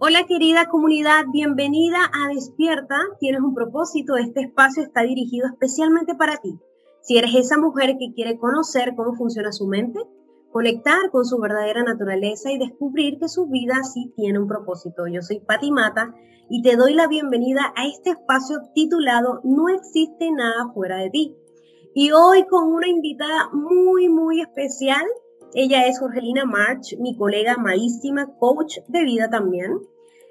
Hola querida comunidad, bienvenida a Despierta. Tienes un propósito, este espacio está dirigido especialmente para ti. Si eres esa mujer que quiere conocer cómo funciona su mente, conectar con su verdadera naturaleza y descubrir que su vida sí tiene un propósito. Yo soy Pati Mata y te doy la bienvenida a este espacio titulado No existe nada fuera de ti. Y hoy con una invitada muy, muy especial ella es Jorgelina March, mi colega maísima, coach de vida también.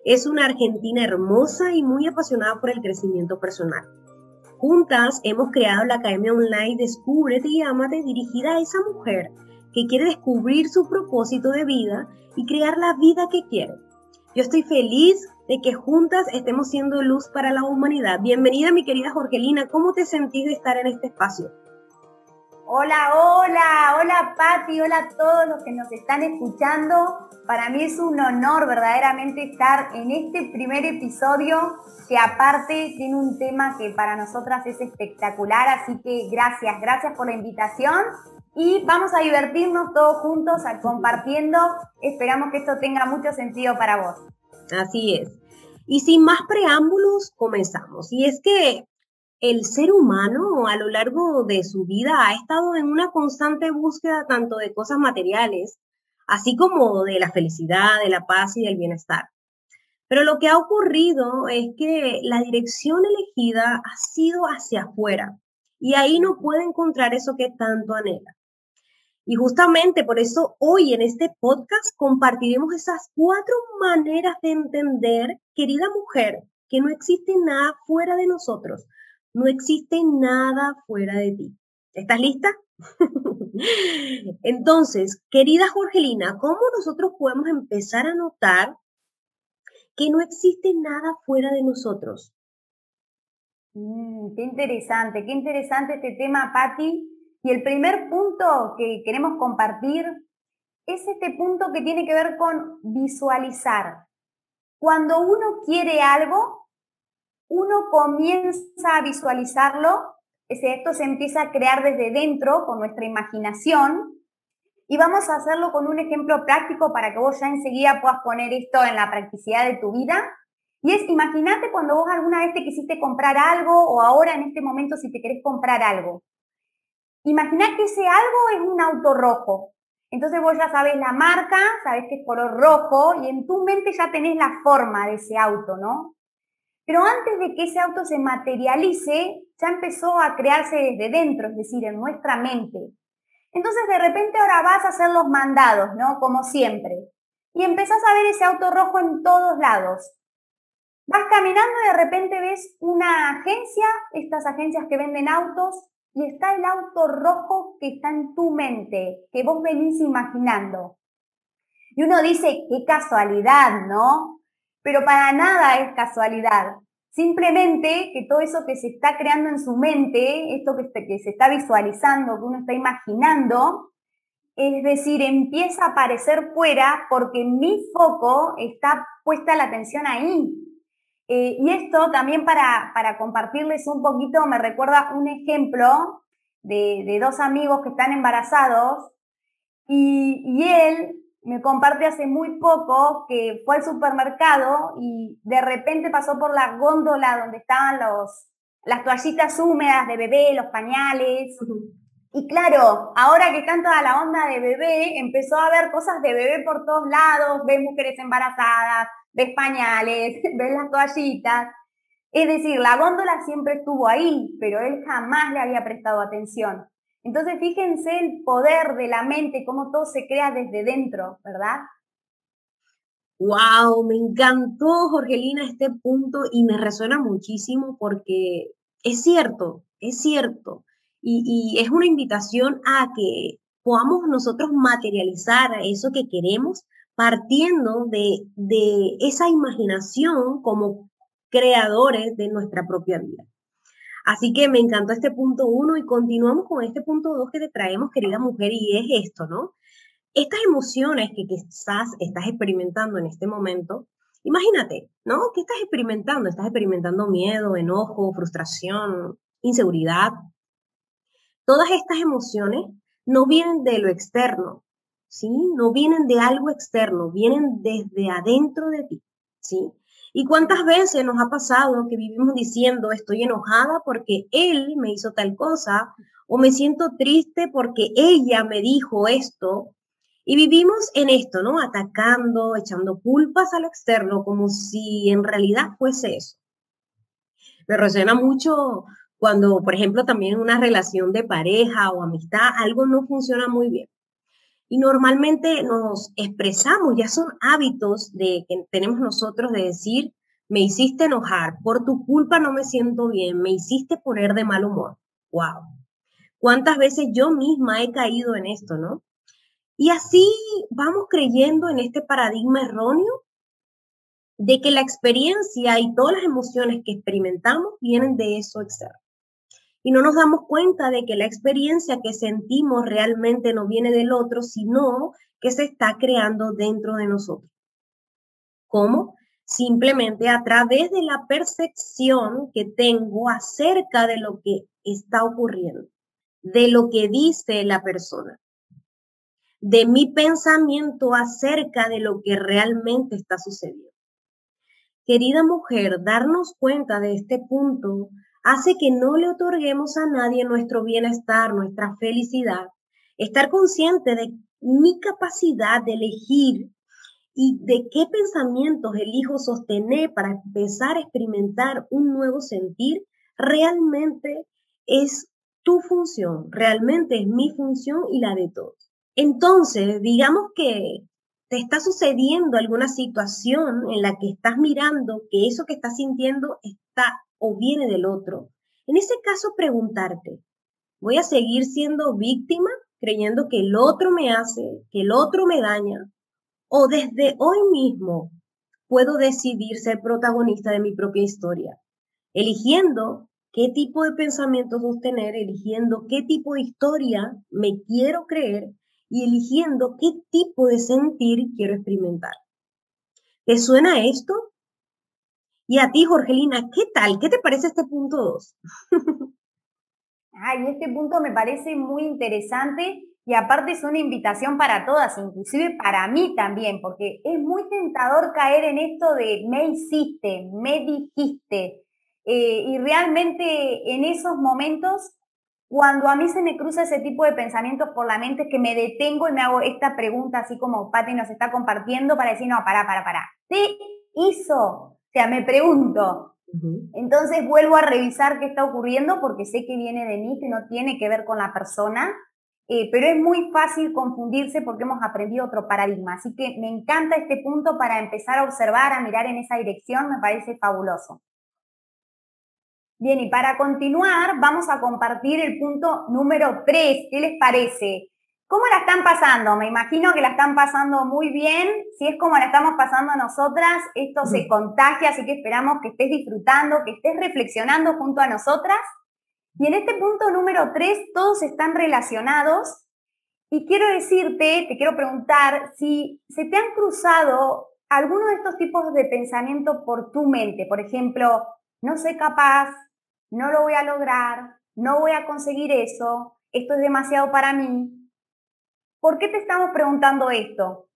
Es una argentina hermosa y muy apasionada por el crecimiento personal. Juntas hemos creado la Academia Online Descúbrete y Amate dirigida a esa mujer que quiere descubrir su propósito de vida y crear la vida que quiere. Yo estoy feliz de que juntas estemos siendo luz para la humanidad. Bienvenida mi querida Jorgelina, ¿cómo te sentís de estar en este espacio? Hola, hola, hola Patti, hola a todos los que nos están escuchando. Para mí es un honor verdaderamente estar en este primer episodio que aparte tiene un tema que para nosotras es espectacular, así que gracias, gracias por la invitación y vamos a divertirnos todos juntos compartiendo. Esperamos que esto tenga mucho sentido para vos. Así es. Y sin más preámbulos, comenzamos. Y es que el ser humano a lo largo de su vida ha estado en una constante búsqueda tanto de cosas materiales, así como de la felicidad, de la paz y del bienestar. Pero lo que ha ocurrido es que la dirección elegida ha sido hacia afuera y ahí no puede encontrar eso que tanto anhela. Y justamente por eso hoy en este podcast compartiremos esas cuatro maneras de entender, querida mujer, que no existe nada fuera de nosotros, no existe nada fuera de ti. ¿Estás lista? Entonces, querida Jorgelina, ¿cómo nosotros podemos empezar a notar que no existe nada fuera de nosotros? Mm, qué interesante, qué interesante este tema, Patti. Y el primer punto que queremos compartir es este punto que tiene que ver con visualizar. Cuando uno quiere algo, uno comienza a visualizarlo, esto se empieza a crear desde dentro con nuestra imaginación y vamos a hacerlo con un ejemplo práctico para que vos ya enseguida puedas poner esto en la practicidad de tu vida. Y es, imagínate cuando vos alguna vez te quisiste comprar algo o ahora en este momento si te querés comprar algo. Imaginá que ese algo es un auto rojo. Entonces vos ya sabes la marca, sabes que es color rojo y en tu mente ya tenés la forma de ese auto, ¿no? Pero antes de que ese auto se materialice, ya empezó a crearse desde dentro, es decir, en nuestra mente. Entonces de repente ahora vas a hacer los mandados, ¿no? Como siempre. Y empezás a ver ese auto rojo en todos lados. Vas caminando y de repente ves una agencia, estas agencias que venden autos, y está el auto rojo que está en tu mente, que vos venís imaginando. Y uno dice, qué casualidad, ¿no? Pero para nada es casualidad. Simplemente que todo eso que se está creando en su mente, esto que, que se está visualizando, que uno está imaginando, es decir, empieza a aparecer fuera porque mi foco está puesta la atención ahí. Eh, y esto también para, para, compartirles un poquito me recuerda un ejemplo de, de dos amigos que están embarazados y, y él me comparte hace muy poco que fue al supermercado y de repente pasó por la góndola donde estaban los, las toallitas húmedas de bebé, los pañales. Y claro, ahora que están toda la onda de bebé, empezó a ver cosas de bebé por todos lados, ves mujeres embarazadas, ves pañales, ves las toallitas. Es decir, la góndola siempre estuvo ahí, pero él jamás le había prestado atención. Entonces, fíjense el poder de la mente, cómo todo se crea desde dentro, ¿verdad? Wow, me encantó, Jorgelina, este punto y me resuena muchísimo porque es cierto, es cierto. Y, es una invitación a que podamos nosotros materializar eso que queremos partiendo de, de esa imaginación como creadores de nuestra propia vida. Así que me encantó este punto uno y continuamos con este punto dos que te traemos, querida mujer, y es esto, ¿no? Estas emociones que quizás estás experimentando en este momento, imagínate, ¿no? ¿Qué estás experimentando? Estás experimentando miedo, enojo, frustración, inseguridad. Todas estas emociones no vienen de lo externo, ¿sí? No vienen de algo externo, vienen desde adentro de ti. ¿sí? ¿Y cuántas veces nos ha pasado que vivimos diciendo estoy enojada porque él me hizo tal cosa o me siento triste porque ella me dijo esto? Y vivimos en esto, ¿no? Atacando, echando culpas al externo como si en realidad fuese eso. Me resuena mucho cuando, por ejemplo, también en una relación de pareja o amistad, algo no funciona muy bien. Y normalmente nos expresamos, ya son hábitos de que tenemos nosotros de decir, me hiciste enojar, por tu culpa no me siento bien, me hiciste poner de mal humor. Wow. ¿Cuántas veces yo misma he caído en esto, no? Y así vamos creyendo en este paradigma erróneo de que la experiencia y todas las emociones que experimentamos vienen de eso externo y no nos damos cuenta de que la experiencia que sentimos realmente no viene del otro, sino que se está creando dentro de nosotros. ¿Cómo? Simplemente a través de la percepción que tengo acerca de lo que está ocurriendo, de lo que dice la persona, de mi pensamiento acerca de lo que realmente está sucediendo. Querida mujer, darnos cuenta de este punto hace que no le otorguemos a nadie nuestro bienestar, nuestra felicidad. Estar consciente de mi capacidad de elegir y de qué pensamientos elijo sostener para empezar a experimentar un nuevo sentir, realmente es tu función, realmente es mi función y la de todos. Entonces, digamos que te está sucediendo alguna situación en la que estás mirando que eso que estás sintiendo está o viene del otro. En ese caso, preguntarte, ¿voy a seguir siendo víctima creyendo que el otro me hace, que el otro me daña? ¿O desde hoy mismo puedo decidir ser protagonista de mi propia historia? Eligiendo qué tipo de pensamientos sostener, eligiendo qué tipo de historia me quiero creer y eligiendo qué tipo de sentir quiero experimentar. ¿Te suena esto? Y a ti, Jorgelina, ¿qué tal? ¿Qué te parece este punto 2? Ay, este punto me parece muy interesante y aparte es una invitación para todas, inclusive para mí también, porque es muy tentador caer en esto de me hiciste, me dijiste. Eh, y realmente en esos momentos, cuando a mí se me cruza ese tipo de pensamientos por la mente, que me detengo y me hago esta pregunta, así como Pati nos está compartiendo, para decir, no, para, para, para. ¿Qué hizo? O sea, me pregunto. Entonces vuelvo a revisar qué está ocurriendo porque sé que viene de mí, que no tiene que ver con la persona, eh, pero es muy fácil confundirse porque hemos aprendido otro paradigma. Así que me encanta este punto para empezar a observar, a mirar en esa dirección, me parece fabuloso. Bien, y para continuar, vamos a compartir el punto número 3. ¿Qué les parece? ¿Cómo la están pasando? Me imagino que la están pasando muy bien. Si es como la estamos pasando nosotras, esto se contagia, así que esperamos que estés disfrutando, que estés reflexionando junto a nosotras. Y en este punto número 3, todos están relacionados. Y quiero decirte, te quiero preguntar si se te han cruzado alguno de estos tipos de pensamiento por tu mente. Por ejemplo, no soy capaz, no lo voy a lograr, no voy a conseguir eso, esto es demasiado para mí, ¿Por qué te estamos preguntando esto?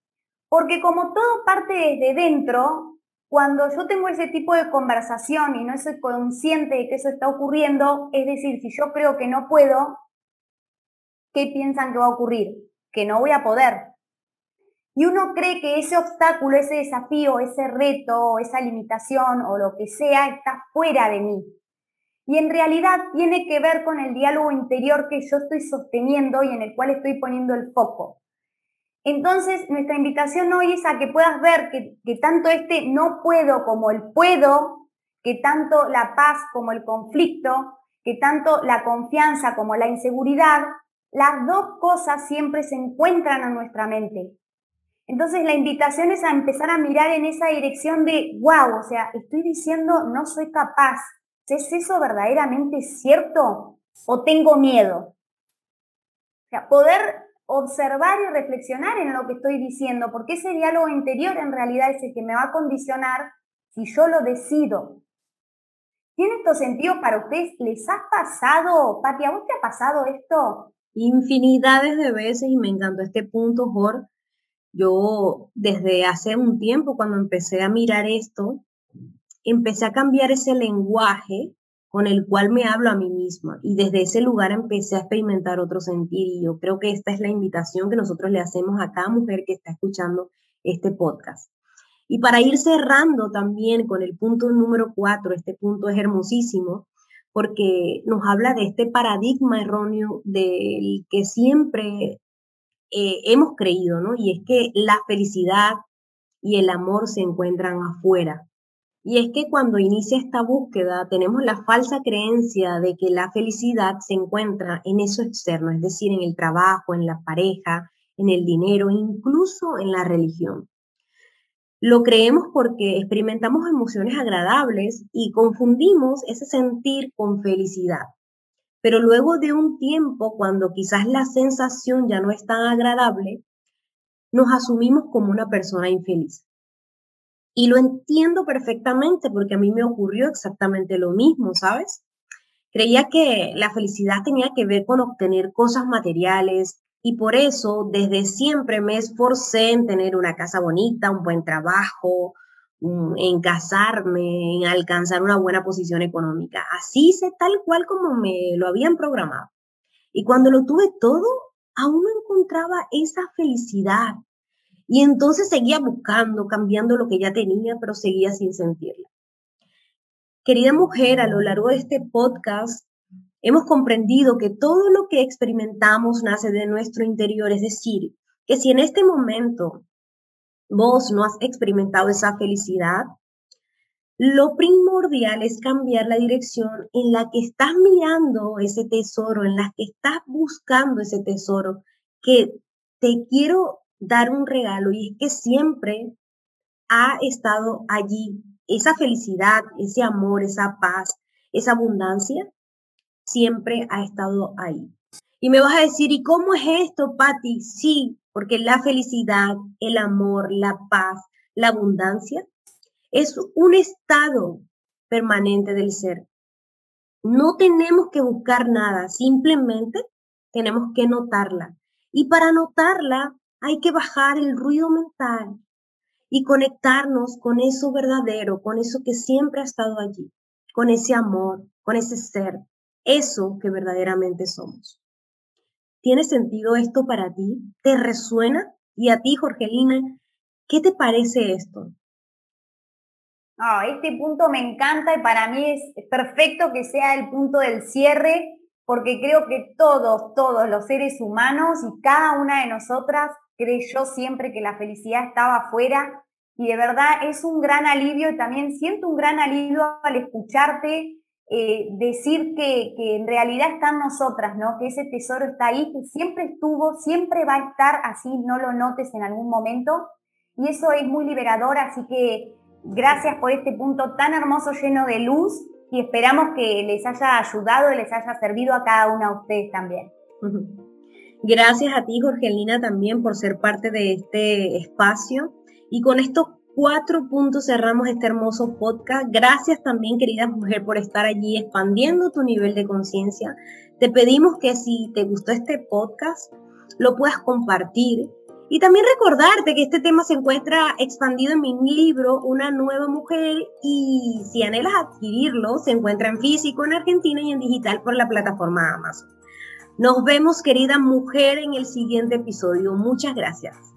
Porque como todo parte desde dentro, cuando yo tengo ese tipo de conversación y no soy consciente de que eso está ocurriendo, es decir, si yo creo que no puedo, ¿qué piensan que va a ocurrir? Que no voy a poder. Y uno cree que ese obstáculo, ese desafío, ese reto, esa limitación o lo que sea está fuera de mí y en realidad tiene que ver con el diálogo interior que yo estoy sosteniendo y en el cual estoy poniendo el foco. Entonces, nuestra invitación hoy es a que puedas ver que, que tanto este no puedo como el puedo, que tanto la paz como el conflicto, que tanto la confianza como la inseguridad, las dos cosas siempre se encuentran en nuestra mente. Entonces la invitación es a empezar a mirar en esa dirección de, wow, o sea, estoy diciendo no soy capaz, ¿Es eso verdaderamente cierto o tengo miedo? O sea, poder observar y reflexionar en lo que estoy diciendo, porque ese diálogo interior en realidad es el que me va a condicionar si yo lo decido. ¿Tiene estos sentido para ustedes? ¿Les ha pasado, Pati, a vos te ha pasado esto? Infinidades de veces y me encantó este punto, Jorge, Yo desde hace un tiempo, cuando empecé a mirar esto, empecé a cambiar ese lenguaje con el cual me hablo a mí misma y desde ese lugar empecé a experimentar otro sentir y yo creo que esta es la invitación que nosotros le hacemos a cada mujer que está escuchando este podcast. Y para ir cerrando también con el punto número cuatro, este punto es hermosísimo porque nos habla de este paradigma erróneo del que siempre eh, hemos creído, ¿no? Y es que la felicidad y el amor se encuentran afuera. Y es que cuando inicia esta búsqueda tenemos la falsa creencia de que la felicidad se encuentra en eso externo, es decir, en el trabajo, en la pareja, en el dinero, incluso en la religión. Lo creemos porque experimentamos emociones agradables y confundimos ese sentir con felicidad. Pero luego de un tiempo, cuando quizás la sensación ya no es tan agradable, nos asumimos como una persona infeliz. Y lo entiendo perfectamente porque a mí me ocurrió exactamente lo mismo, ¿sabes? Creía que la felicidad tenía que ver con obtener cosas materiales y por eso desde siempre me esforcé en tener una casa bonita, un buen trabajo, en casarme, en alcanzar una buena posición económica. Así hice tal cual como me lo habían programado. Y cuando lo tuve todo, aún no encontraba esa felicidad, y entonces seguía buscando, cambiando lo que ya tenía, pero seguía sin sentirla. Querida mujer, a lo largo de este podcast hemos comprendido que todo lo que experimentamos nace de nuestro interior, es decir, que si en este momento vos no has experimentado esa felicidad, lo primordial es cambiar la dirección en la que estás mirando ese tesoro, en la que estás buscando ese tesoro, que te quiero dar un regalo y es que siempre ha estado allí esa felicidad, ese amor, esa paz, esa abundancia, siempre ha estado ahí. Y me vas a decir, ¿y cómo es esto, Patti? Sí, porque la felicidad, el amor, la paz, la abundancia es un estado permanente del ser. No tenemos que buscar nada, simplemente tenemos que notarla. Y para notarla hay que bajar el ruido mental y conectarnos con eso verdadero, con eso que siempre ha estado allí, con ese amor, con ese ser, eso que verdaderamente somos. ¿Tiene sentido esto para ti? ¿Te resuena? Y a ti, Jorgelina, ¿qué te parece esto? este punto me encanta y para mí es perfecto que sea el punto del cierre, porque creo que todos, todos los seres humanos y cada una de nosotras creyó siempre que la felicidad estaba afuera y de verdad es un gran alivio y también siento un gran alivio al escucharte eh, decir que, que, en realidad está en nosotras, ¿no? Que ese tesoro está ahí, que siempre estuvo, siempre va a estar así, no lo notes en algún momento. Y eso es muy liberador, así que gracias por este punto tan hermoso, lleno de luz, y esperamos que les haya ayudado y les haya servido a cada una de ustedes también. Gracias a ti, Jorgelina, también por ser parte de este espacio. Y con estos cuatro puntos cerramos este hermoso podcast. Gracias también, querida mujer, por estar allí expandiendo tu nivel de conciencia. Te pedimos que si te gustó este podcast, lo puedas compartir. Y también recordarte que este tema se encuentra expandido en mi libro Una nueva mujer y si anhelas adquirirlo, se encuentra en físico en Argentina y en digital por la plataforma Amazon. Nos vemos, querida mujer, en el siguiente episodio. Muchas gracias.